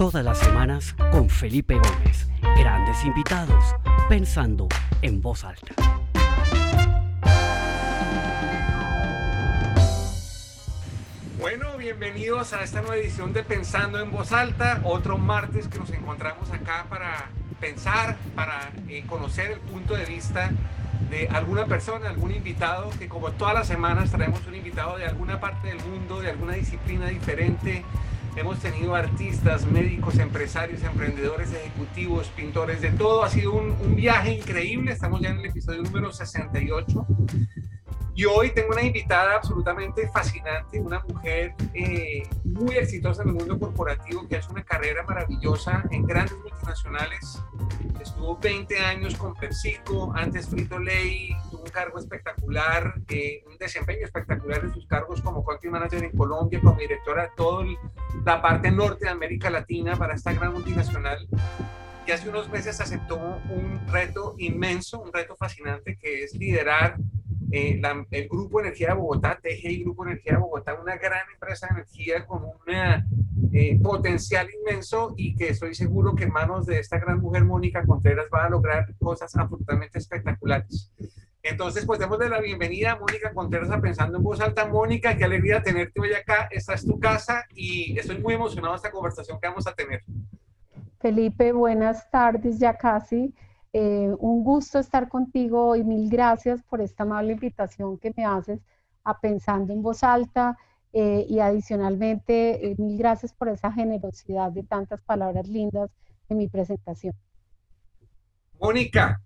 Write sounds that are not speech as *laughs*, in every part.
Todas las semanas con Felipe Gómez. Grandes invitados, pensando en voz alta. Bueno, bienvenidos a esta nueva edición de Pensando en Voz Alta, otro martes que nos encontramos acá para pensar, para eh, conocer el punto de vista de alguna persona, algún invitado, que como todas las semanas traemos un invitado de alguna parte del mundo, de alguna disciplina diferente, Hemos tenido artistas, médicos, empresarios, emprendedores, ejecutivos, pintores, de todo. Ha sido un, un, viaje increíble. Estamos ya en el episodio número 68. Y hoy tengo una invitada absolutamente fascinante, una mujer eh, muy exitosa en el mundo corporativo que ha hecho una carrera maravillosa en grandes multinacionales. Estuvo 20 años con PepsiCo, antes Frito Lay, cargo espectacular, eh, un desempeño espectacular en sus cargos como country manager en Colombia, como directora de toda la parte norte de América Latina para esta gran multinacional y hace unos meses aceptó un reto inmenso, un reto fascinante que es liderar eh, el Grupo Energía de Bogotá, TGI Grupo Energía de Bogotá, una gran empresa de energía con un eh, potencial inmenso y que estoy seguro que en manos de esta gran mujer Mónica Contreras va a lograr cosas absolutamente espectaculares. Entonces, pues démosle la bienvenida a Mónica Contreras a Pensando en Voz Alta. Mónica, qué alegría tenerte hoy acá. Esta es tu casa y estoy muy emocionado de esta conversación que vamos a tener. Felipe, buenas tardes ya casi. Eh, un gusto estar contigo y mil gracias por esta amable invitación que me haces a Pensando en Voz Alta eh, y adicionalmente eh, mil gracias por esa generosidad de tantas palabras lindas en mi presentación. Mónica,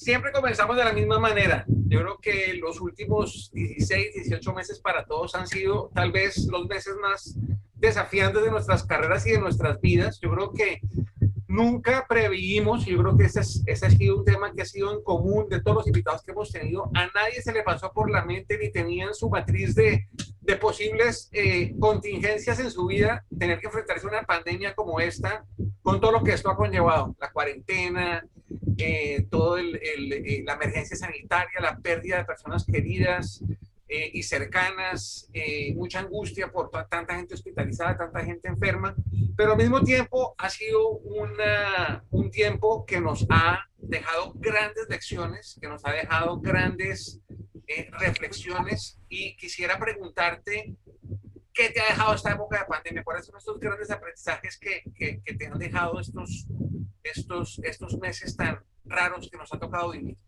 siempre comenzamos de la misma manera. Yo creo que los últimos 16, 18 meses para todos han sido tal vez los meses más desafiantes de nuestras carreras y de nuestras vidas. Yo creo que nunca preveímos, y yo creo que ese, ese, ha sido un tema que ha sido en común de todos los invitados que hemos tenido, a nadie se le pasó por la mente ni tenía en su matriz de, de posibles eh, contingencias en su vida tener que enfrentarse a una pandemia como esta, con todo lo que esto ha conllevado, la cuarentena, eh, el, eh, la emergencia sanitaria, la pérdida de personas queridas, eh, y cercanas, eh, mucha angustia por tanta gente hospitalizada, tanta gente enferma, pero al mismo tiempo ha sido una, un tiempo que nos ha dejado grandes lecciones, que nos ha dejado grandes eh, reflexiones y quisiera preguntarte ¿qué te ha dejado esta época de pandemia? ¿Cuáles son estos grandes aprendizajes que, que, que, te han dejado estos, estos, estos meses tan raros que nos ha tocado vivir?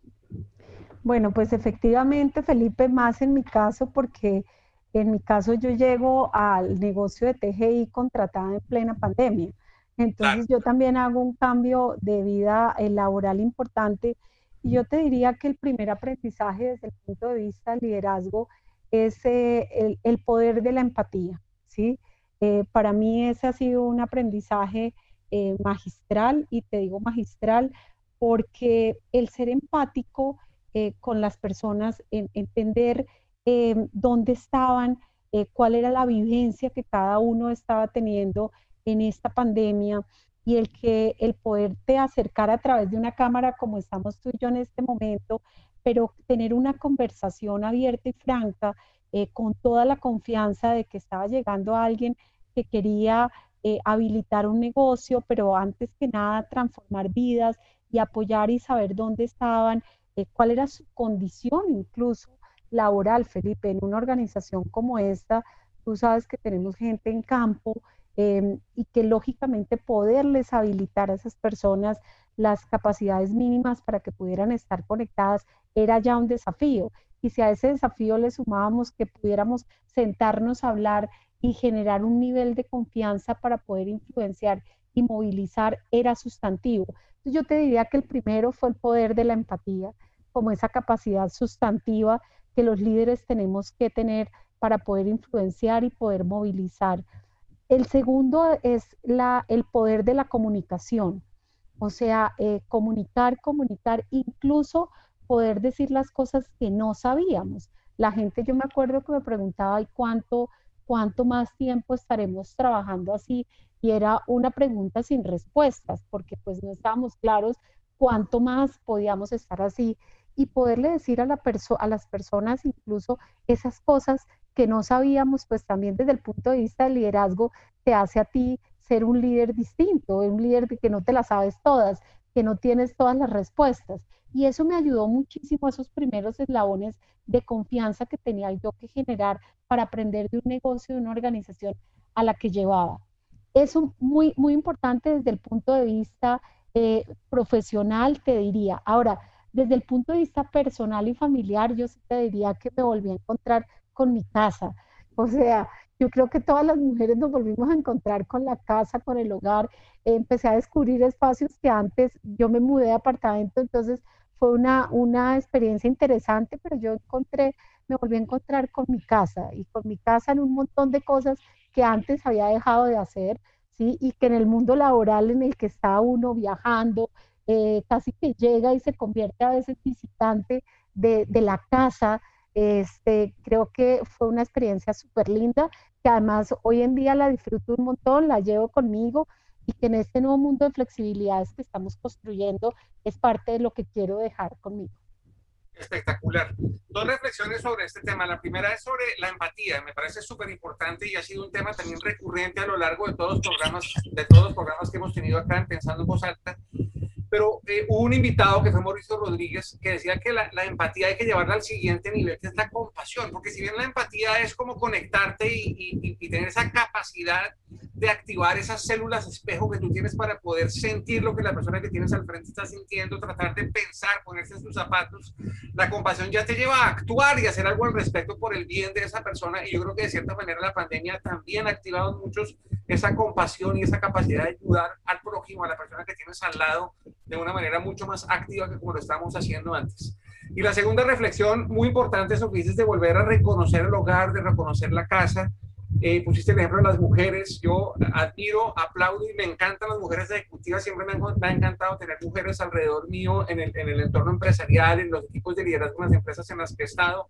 Bueno, pues efectivamente, Felipe, más en mi caso, porque en mi caso yo llego al negocio de TGI contratada en plena pandemia. Entonces yo también hago un cambio de vida eh, laboral importante y yo te diría que el primer aprendizaje desde el punto de vista del liderazgo es eh, el, poder de la empatía, ¿sí? Eh, para mí ese ha sido un aprendizaje magistral y te digo magistral porque el ser empático eh, con las personas, en, entender eh, dónde estaban, eh, cuál era la vivencia que cada uno estaba teniendo en esta pandemia y el que el poderte acercar a través de una cámara como estamos tú y yo en este momento, pero tener una conversación abierta y franca con toda la confianza de que estaba llegando alguien que quería habilitar un negocio, pero antes que nada transformar vidas y apoyar y saber dónde estaban eh, cuál era su condición incluso laboral, Felipe, en una organización como esta, tú sabes que tenemos gente en campo em, y que lógicamente poderles habilitar a esas personas las capacidades mínimas para que pudieran estar conectadas era ya un desafío. Y si a ese desafío le sumábamos que pudiéramos sentarnos a hablar y generar un nivel de confianza para poder influenciar y movilizar, era sustantivo. Yo te diría que el primero fue el poder de la empatía, como esa capacidad sustantiva que los líderes tenemos que tener para poder influenciar y poder movilizar. El segundo es la, el poder de la comunicación, o sea, eh, comunicar, comunicar, incluso poder decir las cosas que no sabíamos. La gente, yo me acuerdo que me preguntaba, ¿y cuánto, cuánto más tiempo estaremos trabajando así? Y era una pregunta sin respuestas, porque pues no estábamos claros cuánto más podíamos estar así y poderle decir a, la a las personas incluso esas cosas que no sabíamos, pues también desde el punto de vista del liderazgo te hace a ti ser un líder distinto, un líder de que no te las sabes todas, que no tienes todas las respuestas. Y eso me ayudó muchísimo a esos primeros eslabones de confianza que tenía yo que generar para aprender de un negocio, de una organización a la que llevaba. Eso muy, muy importante desde el punto de vista eh, profesional, te diría. Ahora, desde el punto de vista personal y familiar, yo sí te diría que me volví a encontrar con mi casa. O sea, yo creo que todas las mujeres nos volvimos a encontrar con la casa, con el hogar. empecé a descubrir espacios que antes yo me mudé de apartamento, entonces fue una, una experiencia interesante, pero yo encontré, me volví a encontrar con mi casa y con mi casa en un montón de cosas que antes había dejado de hacer, ¿sí? Y que en el mundo laboral en el que está uno viajando, eh, casi que llega y se convierte a veces visitante de, la casa, este, creo que fue una experiencia súper linda, que además hoy en día la disfruto un montón, la llevo conmigo y que en este nuevo mundo de flexibilidades que estamos construyendo es parte de lo que quiero dejar conmigo. Espectacular. Dos reflexiones sobre este tema. La primera es sobre la empatía. Me parece súper importante y ha sido un tema también recurrente a lo largo de todos los programas, de todos los programas que hemos tenido acá en Pensando en Voz Alta pero eh, hubo un invitado que fue Mauricio Rodríguez que decía que la, la, empatía hay que llevarla al siguiente nivel, que es la compasión, porque si bien la empatía es como conectarte y, y, y, tener esa capacidad de activar esas células espejo que tú tienes para poder sentir lo que la persona que tienes al frente está sintiendo, tratar de pensar, ponerse en sus zapatos, la compasión ya te lleva a actuar y hacer algo al respecto por el bien de esa persona. Y yo creo que de cierta manera la pandemia también ha activado muchos esa compasión y esa capacidad de ayudar al prójimo, a la persona que tienes al lado de una manera mucho más activa que como lo estábamos haciendo antes. Y la segunda reflexión muy importante es lo que dices de volver a reconocer el hogar, de reconocer la casa. Eh, pusiste el ejemplo de las mujeres. Yo admiro, aplaudo y me encantan las mujeres ejecutivas. Siempre me, me ha encantado tener mujeres alrededor mío en el, en el entorno empresarial, en los equipos de liderazgo en las empresas en las que he estado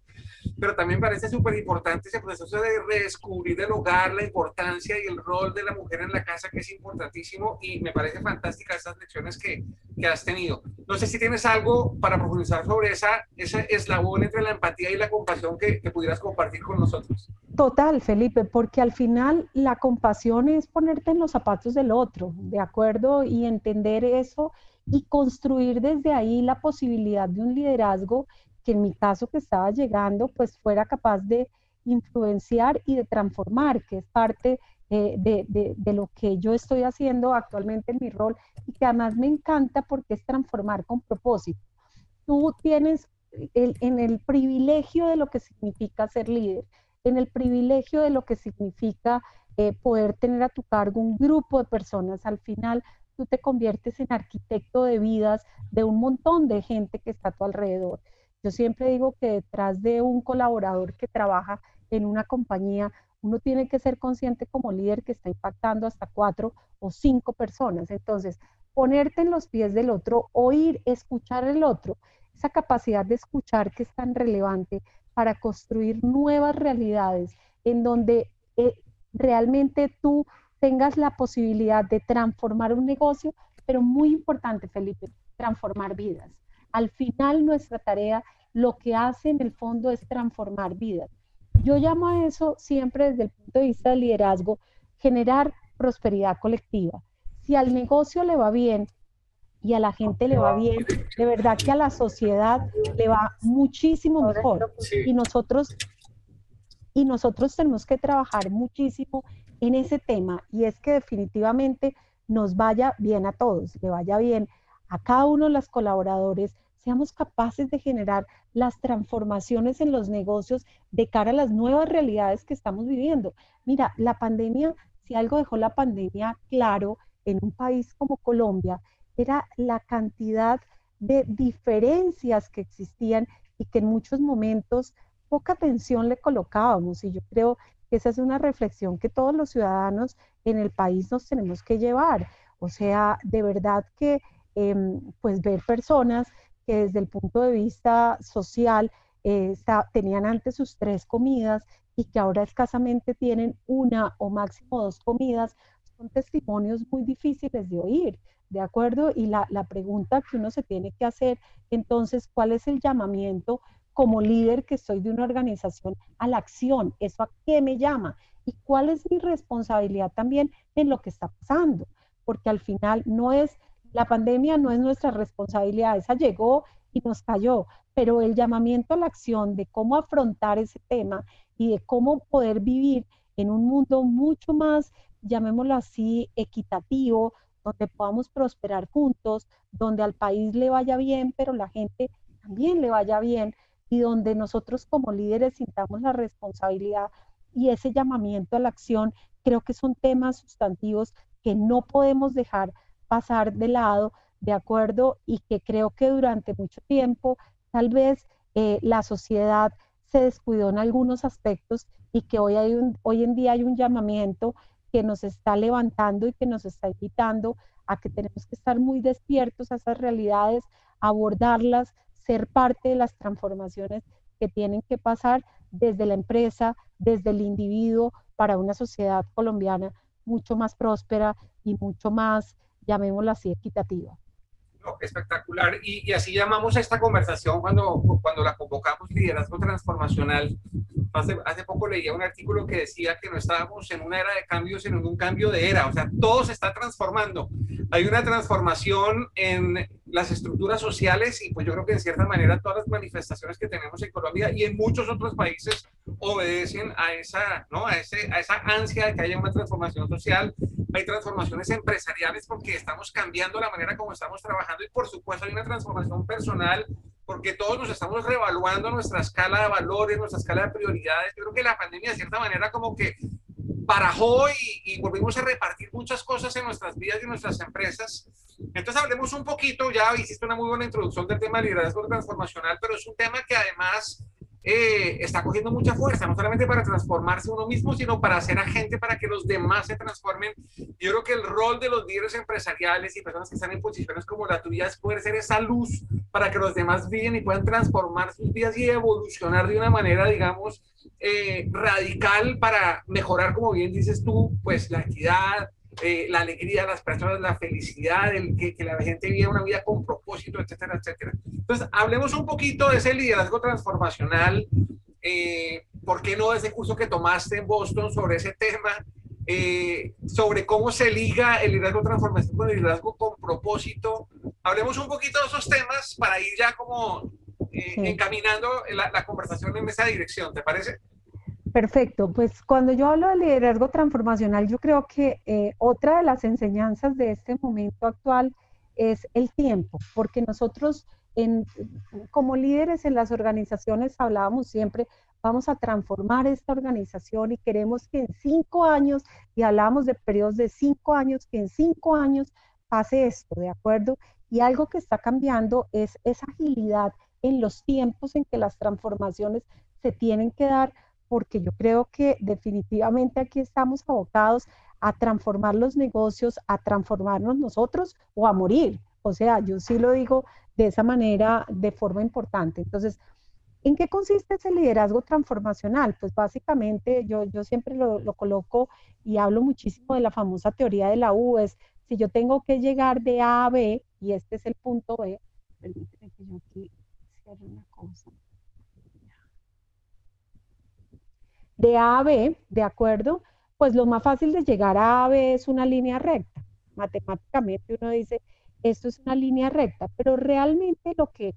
pero también parece súper importante ese proceso de redescubrir el hogar, la importancia y el rol de la mujer en la casa, que es importantísimo, y me parece fantástica estas lecciones que, que has tenido. No sé si tienes algo para profundizar sobre esa, ese eslabón entre la empatía y la compasión que, que pudieras compartir con nosotros. Total, Felipe, porque al final la compasión es ponerte en los zapatos del otro, ¿de acuerdo? Y entender eso y construir desde ahí la posibilidad de un liderazgo que en mi caso que estaba llegando, pues fuera capaz de influenciar y de transformar, que es parte eh, de, lo que yo estoy haciendo actualmente en mi rol y que además me encanta porque es transformar con propósito. Tú tienes el, en el privilegio de lo que significa ser líder, en el privilegio de lo que significa eh, poder tener a tu cargo un grupo de personas. Al final, tú te conviertes en arquitecto de vidas de un montón de gente que está a tu alrededor. Yo siempre digo que detrás de un colaborador que trabaja en una compañía, uno tiene que ser consciente como líder que está impactando hasta cuatro o cinco personas. Entonces, ponerte en los pies del otro, oír, escuchar el otro, esa capacidad de escuchar que es tan relevante para construir nuevas realidades en donde eh, realmente tú tengas la posibilidad de transformar un negocio, pero muy importante, Felipe, transformar vidas. Al final nuestra tarea lo que hace en el fondo es transformar vidas. Yo llamo a eso siempre desde el punto de vista del liderazgo, generar prosperidad colectiva. Si al negocio le va bien y a la gente le va bien, de verdad que a la sociedad le va muchísimo mejor. Y nosotros y nosotros tenemos que trabajar muchísimo en ese tema y es que definitivamente nos vaya bien a todos, le vaya bien a cada uno de los colaboradores, seamos capaces de generar las transformaciones en los negocios de cara a las nuevas realidades que estamos viviendo. Mira, la pandemia, si algo dejó la pandemia claro en un país como Colombia, era la cantidad de diferencias que existían y que en muchos momentos poca atención le colocábamos. Y yo creo que esa es una reflexión que todos los ciudadanos en el país nos tenemos que llevar. O sea, de verdad que em, pues ver personas que desde el punto de vista social eh, tenían antes sus tres comidas y que ahora escasamente tienen una o máximo dos comidas, son testimonios muy difíciles de oír, ¿de acuerdo? Y la, la pregunta que uno se tiene que hacer, entonces, ¿cuál es el llamamiento como líder que soy de una organización a la acción? ¿Eso a qué me llama? y cuál es mi responsabilidad también en lo que está pasando, porque al final no es, la pandemia no es nuestra responsabilidad, esa llegó y nos cayó, pero el llamamiento a la acción de cómo afrontar ese tema y de cómo poder vivir en un mundo mucho más, llamémoslo así, equitativo, donde podamos prosperar juntos, donde al país le vaya bien, pero la gente también le vaya bien y donde nosotros como líderes sintamos la responsabilidad y ese llamamiento a la acción, creo que son temas sustantivos que no podemos dejar pasar de lado, de acuerdo, y que creo que durante mucho tiempo tal vez eh, la sociedad se descuidó en algunos aspectos y que hoy, hay un, hoy en día hay un llamamiento que nos está levantando y que nos está invitando a que tenemos que estar muy despiertos a esas realidades, abordarlas, ser parte de las transformaciones que tienen que pasar desde la empresa, desde el individuo, para una sociedad colombiana mucho más próspera y mucho más, llamémoslo así, equitativa espectacular. Y, así llamamos a esta conversación cuando, cuando la convocamos Liderazgo Transformacional. Hace, hace poco leía un artículo que decía que no estábamos en una era de cambios, sino en un cambio de era. O sea, todo se está transformando. Hay una transformación en las estructuras sociales y pues yo creo que en cierta manera todas las manifestaciones que tenemos en Colombia y en muchos otros países obedecen a esa, ¿no? a, ese, a esa ansia de que haya una transformación social. Hay transformaciones empresariales porque estamos cambiando la manera como estamos trabajando y por supuesto hay una transformación personal porque todos nos estamos reevaluando nuestra escala de valores, nuestra escala de prioridades. Yo creo que la pandemia de cierta manera como que barajó y, y, volvimos a repartir muchas cosas en nuestras vidas y en nuestras empresas. Entonces hablemos un poquito, ya hiciste una muy buena introducción del tema de liderazgo transformacional, pero es un tema que además eh, está cogiendo mucha fuerza, no solamente para transformarse uno mismo, sino para ser agente para que los demás se transformen. Yo creo que el rol de los líderes empresariales y personas que están en posiciones como la tuya es poder ser esa luz para que los demás viven y puedan transformar sus vidas y evolucionar de una manera, digamos, eh, radical para mejorar, como bien dices tú, pues la equidad, eh, la alegría de las personas, la felicidad, el que, que, la gente viva una vida con propósito, etcétera, etcétera. Entonces, hablemos un poquito de ese liderazgo transformacional. Eh, ¿Por qué no ese curso que tomaste en Boston sobre ese tema? Eh, sobre cómo se liga el liderazgo transformacional con el liderazgo con propósito. Hablemos un poquito de esos temas para ir ya como encaminando la, la conversación en esa dirección, ¿te parece? Perfecto, pues cuando yo hablo de liderazgo transformacional, yo creo que eh, otra de las enseñanzas de este momento actual es el tiempo, porque nosotros como líderes en las organizaciones hablábamos siempre, vamos a transformar esta organización y queremos que en cinco años, y hablábamos de periodos de cinco años, que en cinco años pase esto, ¿de acuerdo? Y algo que está cambiando es esa agilidad en los tiempos en que las transformaciones se tienen que dar porque yo creo que definitivamente aquí estamos abocados a transformar los negocios, a transformarnos nosotros o a morir. O sea, yo sí lo digo de esa manera, de forma importante. Entonces, ¿en qué consiste ese liderazgo transformacional? Pues básicamente yo, yo siempre lo, lo coloco y hablo muchísimo de la famosa teoría de la U, es si yo tengo que llegar de A a B, y este es el punto B, permíteme que yo aquí cierre una cosa. De A a B, ¿de acuerdo? Pues lo más fácil de llegar a A a B es una línea recta. Matemáticamente uno dice, esto es una línea recta, pero realmente lo que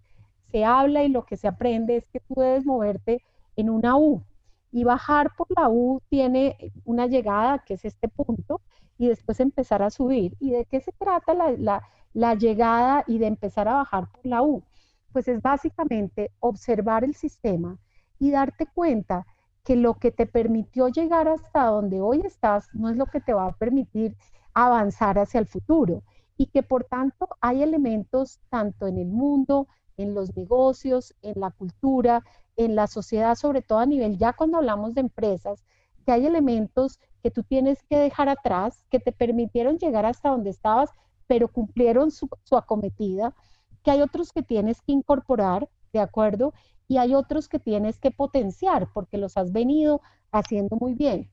se habla y lo que se aprende es que tú debes moverte en una U. Y bajar por la U tiene una llegada, que es este punto, y después empezar a subir. ¿Y de qué se trata la, la, la llegada y de empezar a bajar por la U? Pues es básicamente observar el sistema y darte cuenta que lo que te permitió llegar hasta donde hoy estás no es lo que te va a permitir avanzar hacia el futuro y que por tanto hay elementos tanto en el mundo, en los negocios, en la cultura, en la sociedad, sobre todo a nivel, ya cuando hablamos de empresas, que hay elementos que tú tienes que dejar atrás, que te permitieron llegar hasta donde estabas, pero cumplieron su, su acometida, que hay otros que tienes que incorporar, ¿de acuerdo? Y hay otros que tienes que potenciar porque los has venido haciendo muy bien.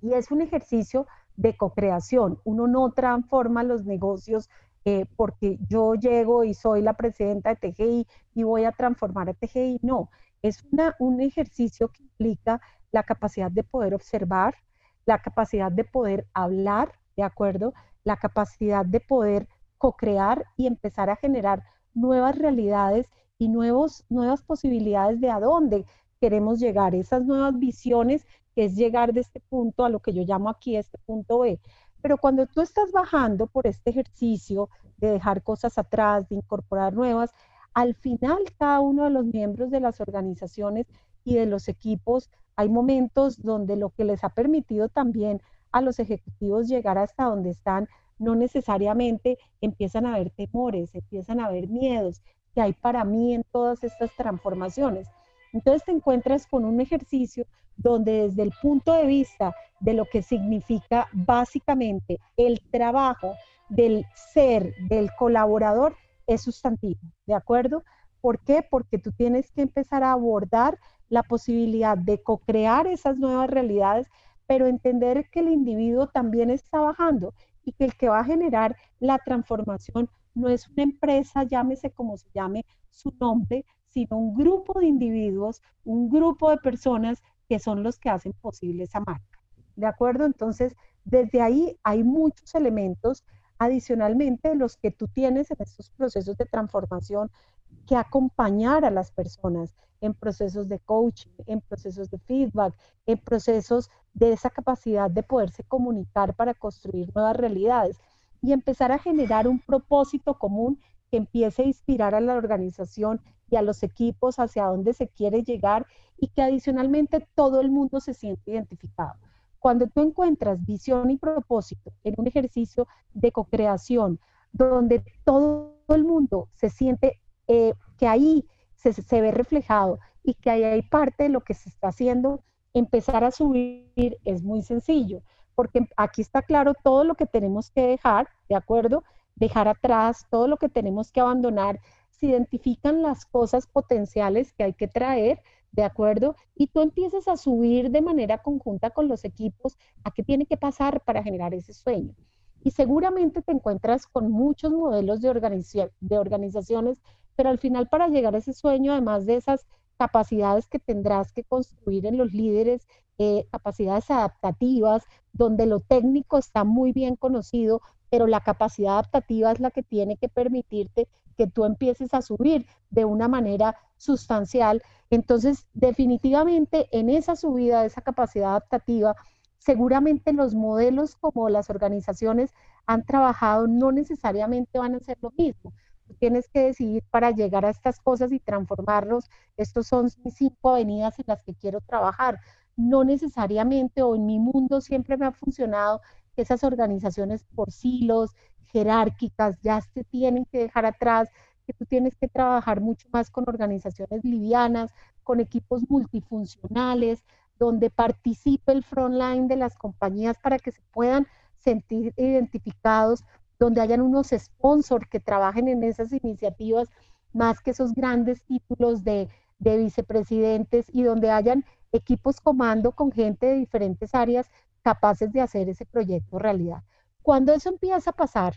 Y es un ejercicio de co-creación. Uno no transforma los negocios eh, porque yo llego y soy la presidenta de TGI y voy a transformar a TGI. No, es una, un ejercicio que implica la capacidad de poder observar, la capacidad de poder hablar, ¿de acuerdo? La capacidad de poder co-crear y empezar a generar nuevas realidades y nuevos, nuevas posibilidades de a dónde queremos llegar, esas nuevas visiones, que es llegar de este punto a lo que yo llamo aquí este punto B. Pero cuando tú estás bajando por este ejercicio de dejar cosas atrás, de incorporar nuevas, al final cada uno de los miembros de las organizaciones y de los equipos, hay momentos donde lo que les ha permitido también a los ejecutivos llegar hasta donde están, no necesariamente empiezan a haber temores, empiezan a haber miedos que hay para mí en todas estas transformaciones. Entonces te encuentras con un ejercicio donde desde el punto de vista de lo que significa básicamente el trabajo del ser, del colaborador, es sustantivo, ¿de acuerdo? ¿Por qué? Porque tú tienes que empezar a abordar la posibilidad de co-crear esas nuevas realidades, pero entender que el individuo también está bajando y que el que va a generar la transformación no es una empresa, llámese como se llame su nombre, sino un grupo de individuos, un grupo de personas que son los que hacen posible esa marca. ¿De acuerdo? Entonces, desde ahí hay muchos elementos adicionalmente los que tú tienes en estos procesos de transformación que acompañar a las personas en procesos de coaching, en procesos de feedback, en procesos de esa capacidad de poderse comunicar para construir nuevas realidades y empezar a generar un propósito común que empiece a inspirar a la organización y a los equipos hacia dónde se quiere llegar y que adicionalmente todo el mundo se siente identificado. Cuando tú encuentras visión y propósito en un ejercicio de co-creación, donde todo el mundo se siente eh, que ahí se, se, ve reflejado y que ahí hay parte de lo que se está haciendo, empezar a subir es muy sencillo, porque aquí está claro todo lo que tenemos que dejar, ¿de acuerdo? Dejar atrás, todo lo que tenemos que abandonar se identifican las cosas potenciales que hay que traer, ¿de acuerdo? Y tú empiezas a subir de manera conjunta con los equipos a qué tiene que pasar para generar ese sueño. Y seguramente te encuentras con muchos modelos de, de organizaciones, pero al final para llegar a ese sueño, además de esas capacidades que tendrás que construir en los líderes, eh, capacidades adaptativas, donde lo técnico está muy bien conocido, pero la capacidad adaptativa es la que tiene que permitirte que tú empieces a subir de una manera sustancial. Entonces, definitivamente en esa subida esa capacidad adaptativa, seguramente los modelos como las organizaciones han trabajado no necesariamente van a ser lo mismo. Tienes que decidir para llegar a estas cosas y transformarlos. Estos son mis cinco avenidas en las que quiero trabajar. No necesariamente, o en mi mundo siempre me ha funcionado que esas organizaciones por silos, jerárquicas, ya se tienen que dejar atrás, que tú tienes que trabajar mucho más con organizaciones livianas, con equipos multifuncionales, donde participe el frontline de las compañías para que se puedan sentir identificados, donde hayan unos sponsors que trabajen en esas iniciativas, más que esos grandes títulos de, de vicepresidentes y donde hayan equipos comando con gente de diferentes áreas capaces de hacer ese proyecto realidad. Cuando eso empieza a pasar,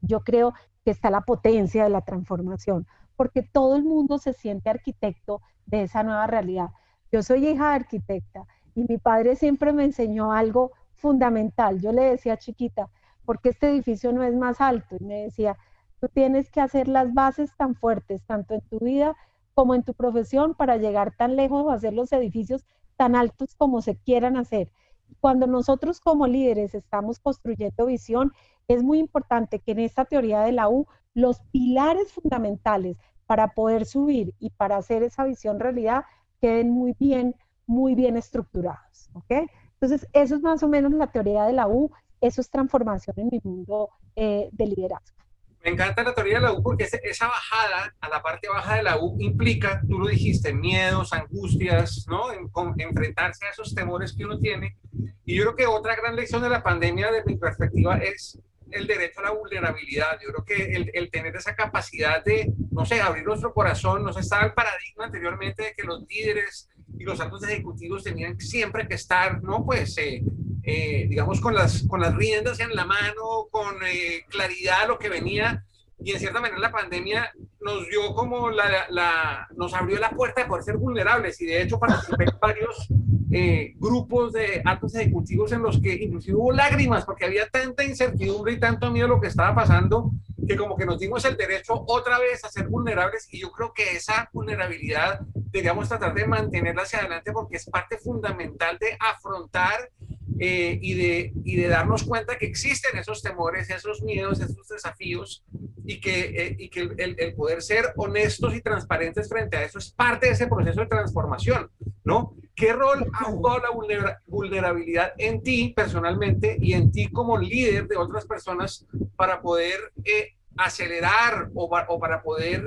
yo creo que está la potencia de la transformación, porque todo el mundo se siente arquitecto de esa nueva realidad. Yo soy hija de arquitecta y mi padre siempre me enseñó algo fundamental. Yo le decía chiquita, porque este edificio no es más alto? Y me decía, tú tienes que hacer las bases tan fuertes, tanto en tu vida como en tu profesión, para llegar tan lejos o hacer los edificios tan altos como se quieran hacer cuando nosotros como líderes estamos construyendo visión, es muy importante que en esta teoría de la U los pilares fundamentales para poder subir y para hacer esa visión realidad queden muy bien, muy bien estructurados. ¿ok? Entonces, eso es más o menos la teoría de la U, eso es transformación en mi mundo eh, de liderazgo. Me encanta la teoría de la U porque esa bajada a la parte baja de la U implica, tú lo dijiste, miedos, angustias, ¿no? En, enfrentarse a esos temores que uno tiene. Y yo creo que otra gran lección de la pandemia, desde mi perspectiva, es el derecho a la vulnerabilidad. Yo creo que el, el, tener esa capacidad de, no sé, abrir nuestro corazón, nos estaba el paradigma anteriormente de que los líderes y los altos ejecutivos tenían siempre que estar, ¿no? Pues eh, eh, digamos, con las, con las riendas en la mano, con eh, claridad lo que venía. y en cierta manera la pandemia nos dio como la, la, nos abrió la puerta de poder ser vulnerables y de hecho participé en varios eh, grupos de altos ejecutivos en los que inclusive hubo lágrimas porque había tanta incertidumbre y tanto miedo a lo que estaba pasando que como que nos dimos el derecho otra vez a ser vulnerables y yo creo que esa vulnerabilidad deberíamos tratar de mantenerla hacia adelante porque es parte fundamental de afrontar eh, y, de, y de darnos cuenta que existen esos temores, esos miedos, esos desafíos y que, eh, y que el, el, poder ser honestos y transparentes frente a eso es parte de ese proceso de transformación, ¿no? ¿Qué rol ha jugado la vulnerabilidad en ti personalmente y en ti como líder de otras personas para poder eh, acelerar o, o, para poder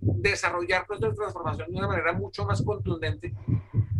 desarrollar procesos de transformación de una manera mucho más contundente?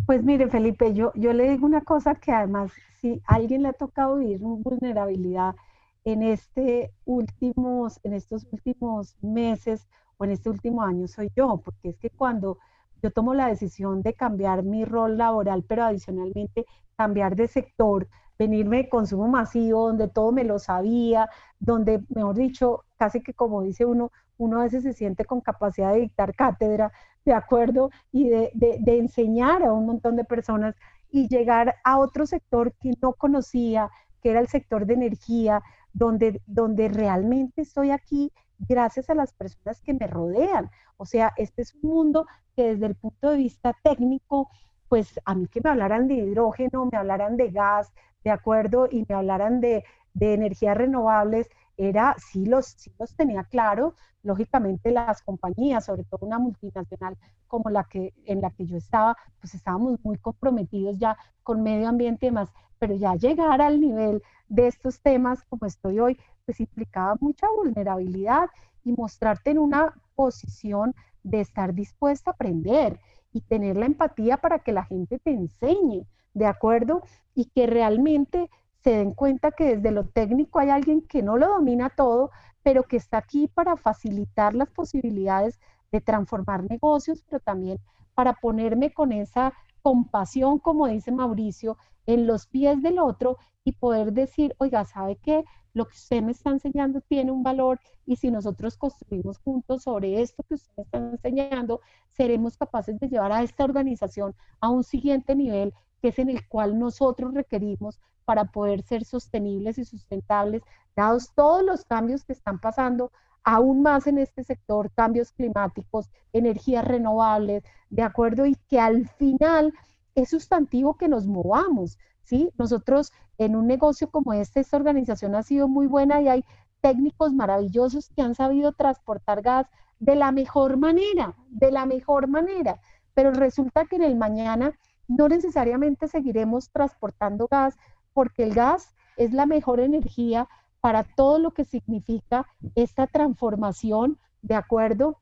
Pues mire, Felipe, yo, yo le digo una cosa que además, si alguien le ha tocado vivir vulnerabilidad en, este últimos, en estos últimos meses o en este último año, soy yo, porque es que cuando yo tomo la decisión de cambiar mi rol laboral, pero adicionalmente cambiar de sector, venirme de consumo masivo, donde todo me lo sabía, donde, mejor dicho, casi que como dice uno, uno a veces se siente con capacidad de dictar cátedra, ¿de acuerdo? Y de, de, enseñar a un montón de personas y llegar a otro sector que no conocía, que era el sector de energía, donde, donde realmente estoy aquí gracias a las personas que me rodean. O sea, este es un mundo que desde el punto de vista técnico, pues a mí que me hablaran de hidrógeno, me hablaran de gas, ¿de acuerdo? Y me hablaran de, de energías renovables, era, sí los, sí los tenía claro, lógicamente las compañías, sobre todo una multinacional como la que en la que yo estaba, pues estábamos muy comprometidos ya con medio ambiente y demás, pero ya llegar al nivel de estos temas como estoy hoy, pues implicaba mucha vulnerabilidad y mostrarte en una posición de estar dispuesta a aprender y tener la empatía para que la gente te enseñe, ¿de acuerdo? Y que realmente se den cuenta que desde lo técnico hay alguien que no lo domina todo, pero que está aquí para facilitar las posibilidades de transformar negocios, pero también para ponerme con esa compasión, como dice Mauricio, en los pies del otro y poder decir, oiga, ¿sabe qué? Lo que usted me está enseñando tiene un valor y si nosotros construimos juntos sobre esto que usted me está enseñando, seremos capaces de llevar a esta organización a un siguiente nivel que es en el cual nosotros requerimos para poder ser sostenibles y sustentables, dados todos los cambios que están pasando aún más en este sector, cambios climáticos, energías renovables, ¿de acuerdo? Y que al final es sustantivo que nos movamos, ¿sí? Nosotros en un negocio como este, esta organización ha sido muy buena y hay técnicos maravillosos que han sabido transportar gas de la mejor manera, de la mejor manera, pero resulta que en el mañana no necesariamente seguiremos transportando gas porque el gas es la mejor energía para todo lo que significa esta transformación, ¿de acuerdo?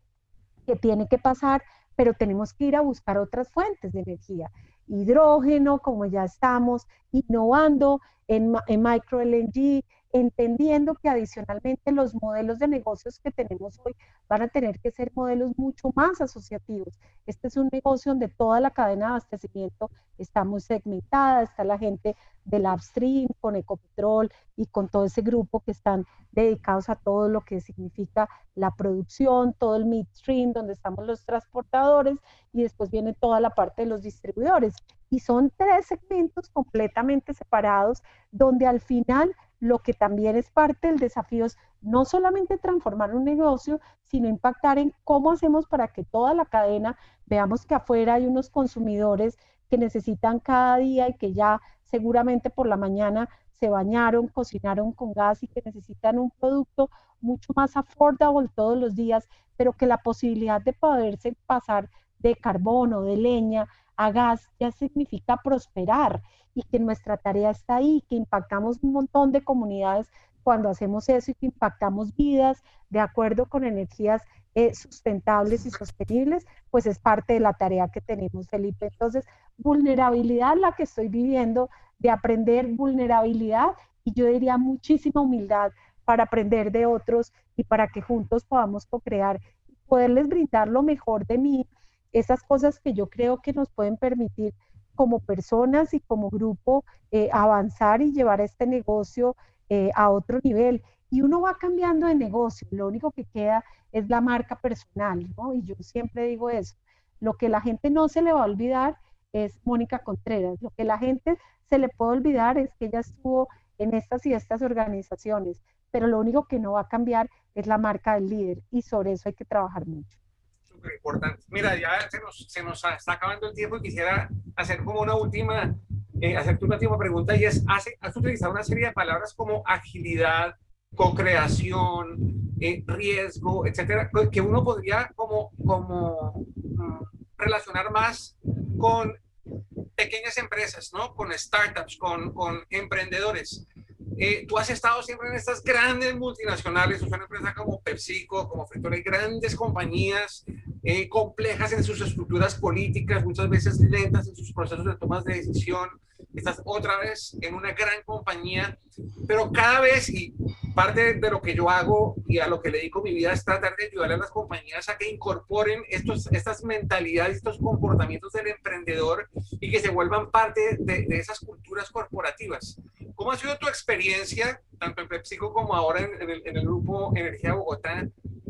Que tiene que pasar, pero tenemos que ir a buscar otras fuentes de energía. Hidrógeno, como ya estamos innovando en, micro LNG, entendiendo que adicionalmente los modelos de negocios que tenemos hoy van a tener que ser modelos mucho más asociativos. Este es un negocio donde toda la cadena de abastecimiento está muy segmentada, está la gente del upstream con Ecopetrol y con todo ese grupo que están dedicados a todo lo que significa la producción, todo el midstream, donde estamos los transportadores y después viene toda la parte de los distribuidores. Y son tres segmentos completamente separados donde al final lo que también es parte del desafío es no solamente transformar un negocio, sino impactar en cómo hacemos para que toda la cadena, veamos que afuera hay unos consumidores que necesitan cada día y que ya seguramente por la mañana se bañaron, cocinaron con gas y que necesitan un producto mucho más affordable todos los días, pero que la posibilidad de poderse pasar de carbón o de leña a gas ya significa prosperar y que nuestra tarea está ahí, que impactamos un montón de comunidades cuando hacemos eso y que impactamos vidas de acuerdo con energías eh, sustentables y sostenibles, pues es parte de la tarea que tenemos, Felipe. Entonces, vulnerabilidad la que estoy viviendo, de aprender vulnerabilidad y yo diría muchísima humildad para aprender de otros y para que juntos podamos co-crear, poderles brindar lo mejor de mí, esas cosas que yo creo que nos pueden permitir como personas y como grupo eh, avanzar y llevar este negocio eh, a otro nivel. y uno va cambiando de negocio, lo único que queda es la marca personal, ¿no? Y yo siempre digo eso, lo que la gente no se le va a olvidar es Mónica Contreras, lo que la gente se le puede olvidar es que ella estuvo en estas y estas organizaciones, pero lo único que no va a cambiar es la marca del líder y sobre eso hay que trabajar mucho. Súper importante. Mira, ya se nos, está acabando el tiempo quisiera hacer como una última, eh, una última pregunta y es, has utilizado una serie de palabras como agilidad, co-creación, eh, riesgo, etcétera, que uno podría como, como mm, relacionar más con pequeñas empresas, ¿no? Con startups, con, con emprendedores. Eh, tú has estado siempre en estas grandes multinacionales, o sea, una empresa como PepsiCo, como Frito-Lay, grandes compañías eh, complejas en sus estructuras políticas, muchas veces lentas en sus procesos de tomas de decisión. Estás otra vez en una gran compañía, pero cada vez, y parte de lo que yo hago y a lo que le dedico mi vida es tratar de ayudar a las compañías a que incorporen estos, estas mentalidades, estos comportamientos del emprendedor y que se vuelvan parte de, de esas culturas corporativas. ¿Cómo ha sido tu experiencia, tanto en PepsiCo como ahora en, el, en el, grupo Energía Bogotá,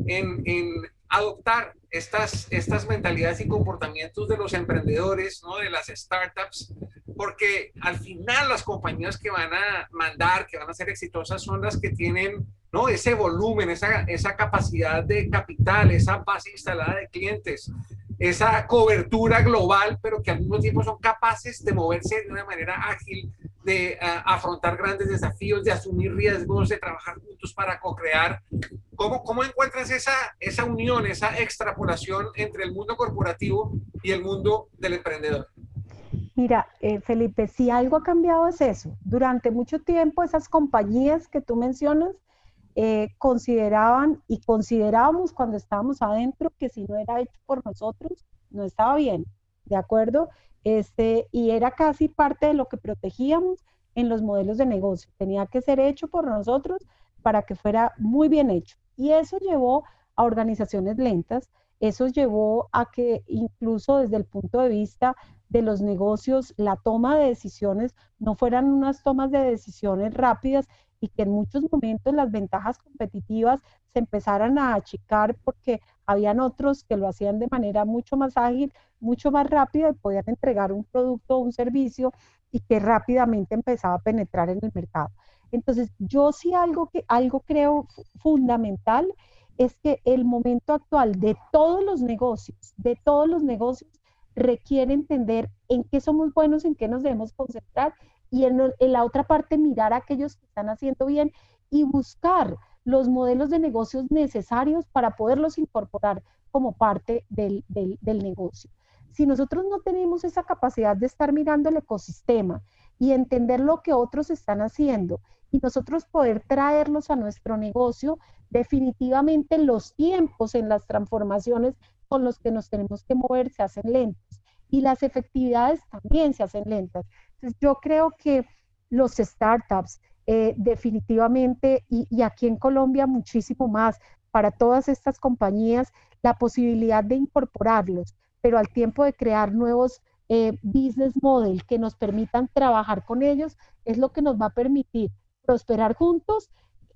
en, en, adoptar estas, estas mentalidades y comportamientos de los emprendedores, ¿no? de las startups? Porque al final las compañías que van a mandar, que van a ser exitosas, son las que tienen ¿no? ese volumen, esa, esa capacidad de capital, esa base instalada de clientes, esa cobertura global, pero que al mismo tiempo son capaces de moverse de una manera ágil de eh, afrontar grandes desafíos, de asumir riesgos, de trabajar juntos para co-crear. ¿Cómo, ¿Cómo encuentras esa, esa unión, esa extrapolación entre el mundo corporativo y el mundo del emprendedor? Mira, eh, Felipe, si algo ha cambiado es eso. Durante mucho tiempo esas compañías que tú mencionas eh, consideraban y considerábamos cuando estábamos adentro que si no era hecho por nosotros, no estaba bien, ¿de acuerdo? Este, y era casi parte de lo que protegíamos en los modelos de negocio. Tenía que ser hecho por nosotros para que fuera muy bien hecho. Y eso llevó a organizaciones lentas, eso llevó a que incluso desde el punto de vista de los negocios, la toma de decisiones no fueran unas tomas de decisiones rápidas y que en muchos momentos las ventajas competitivas se empezaran a achicar porque habían otros que lo hacían de manera mucho más ágil, mucho más rápida y podían entregar un producto o un servicio y que rápidamente empezaba a penetrar en el mercado. Entonces, yo sí algo que algo creo fundamental es que el momento actual de todos los negocios, de todos los negocios requiere entender en qué somos buenos, en qué nos debemos concentrar y en, la otra parte mirar a aquellos que están haciendo bien y buscar los modelos de negocios necesarios para poderlos incorporar como parte del, del, negocio. Si nosotros no tenemos esa capacidad de estar mirando el ecosistema y entender lo que otros están haciendo y nosotros poder traerlos a nuestro negocio, definitivamente los tiempos en las transformaciones con los que nos tenemos que mover se hacen lentos y las efectividades también se hacen lentas. Entonces, yo creo que los startups eh, definitivamente, y, aquí en Colombia muchísimo más, para todas estas compañías, la posibilidad de incorporarlos, pero al tiempo de crear nuevos eh, business model que nos permitan trabajar con ellos, es lo que nos va a permitir prosperar juntos,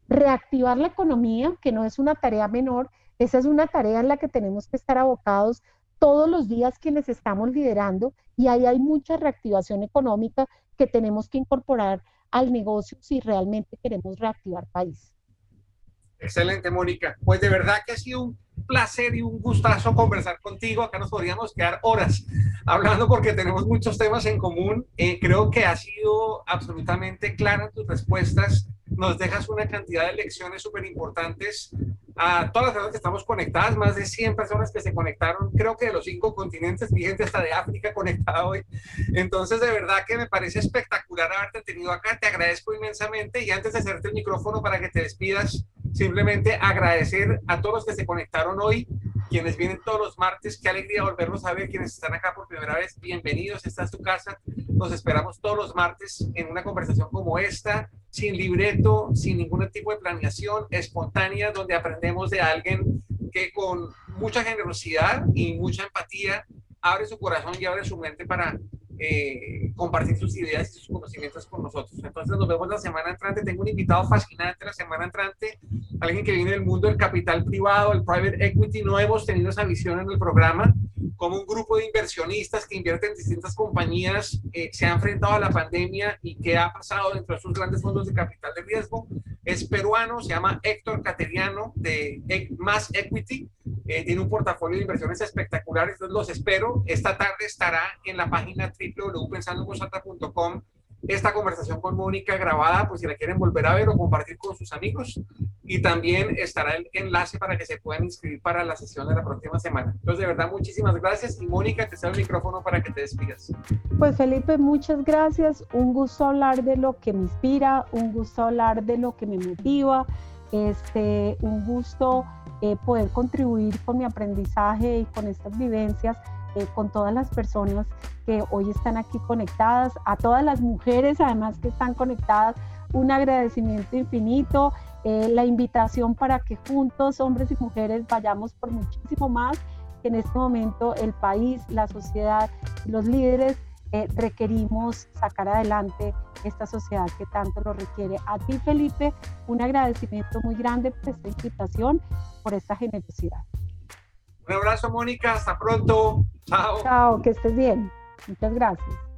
reactivar la economía, que no es una tarea menor, esa es una tarea en la que tenemos que estar abocados todos los días quienes estamos liderando y ahí hay mucha reactivación económica que tenemos que incorporar al negocio si realmente queremos reactivar país. Excelente, Mónica. Pues de verdad que ha sido un placer y un gustazo conversar contigo. Acá nos podríamos quedar horas hablando porque tenemos muchos temas en común. Eh, creo que ha sido absolutamente clara tus respuestas. Nos dejas una cantidad de lecciones súper importantes a todas las personas que estamos conectadas, más de 100 personas que se conectaron, creo que de los cinco continentes, mi gente hasta de África *laughs* conectada hoy. Entonces, de verdad que me parece espectacular haberte tenido acá, te agradezco inmensamente y antes de hacerte el micrófono para que te despidas, simplemente agradecer a todos los que se conectaron hoy, quienes vienen todos los martes, qué alegría volverlos a ver, quienes están acá por primera vez, bienvenidos, esta es tu casa, nos esperamos todos los martes en una conversación como esta, sin libreto, sin ningún tipo de planeación, espontánea, donde aprendemos de alguien que con mucha generosidad y mucha empatía abre su corazón y abre su mente para eh, compartir sus ideas y sus conocimientos con nosotros. Entonces nos vemos la semana entrante. Tengo un invitado fascinante la semana entrante, alguien que viene del mundo del capital privado, el private equity. No hemos tenido esa visión en el programa, como un grupo de inversionistas que invierten en distintas compañías eh, se ha enfrentado a la pandemia y qué ha pasado dentro de esos grandes fondos de capital de riesgo. Es peruano, se llama Héctor Cateriano de Más Equity. Eh, tiene un portafolio de inversiones espectaculares, entonces los espero. Esta tarde estará en la página www.pensandoenvozalta.com esta conversación con Mónica grabada, pues si la quieren volver a ver o compartir con sus amigos. Y también estará el enlace para que se puedan inscribir para la sesión de la próxima semana. Entonces, de verdad, muchísimas gracias. Y Mónica, te cedo el micrófono para que te despidas. Pues Felipe, muchas gracias. Un gusto hablar de lo que me inspira, un gusto hablar de lo que me motiva, este, un gusto eh, poder contribuir con mi aprendizaje y con estas vivencias eh, con todas las personas que hoy están aquí conectadas, a todas las mujeres además que están conectadas, un agradecimiento infinito, eh, la invitación para que juntos, hombres y mujeres, vayamos por muchísimo más, que en este momento el país, la sociedad, los líderes eh, requerimos sacar adelante esta sociedad que tanto lo requiere. A ti, Felipe, un agradecimiento muy grande por esta invitación, por esta generosidad. Un abrazo, Mónica. Hasta pronto. Chao. Chao, que estés bien. Muchas gracias.